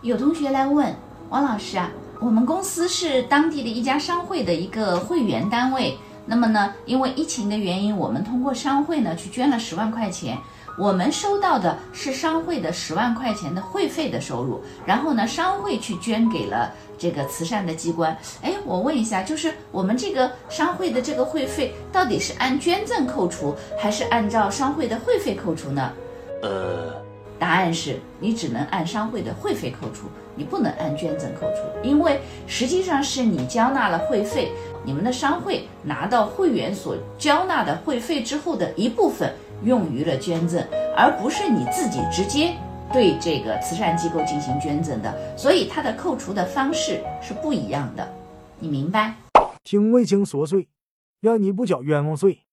有同学来问王老师啊，我们公司是当地的一家商会的一个会员单位，那么呢，因为疫情的原因，我们通过商会呢去捐了十万块钱，我们收到的是商会的十万块钱的会费的收入，然后呢，商会去捐给了这个慈善的机关。哎，我问一下，就是我们这个商会的这个会费到底是按捐赠扣除，还是按照商会的会费扣除呢？呃，答案是你只能按商会的会费扣除，你不能按捐赠扣除，因为实际上是你交纳了会费，你们的商会拿到会员所交纳的会费之后的一部分用于了捐赠，而不是你自己直接对这个慈善机构进行捐赠的，所以它的扣除的方式是不一样的，你明白？听为情所碎，让你不缴冤枉税。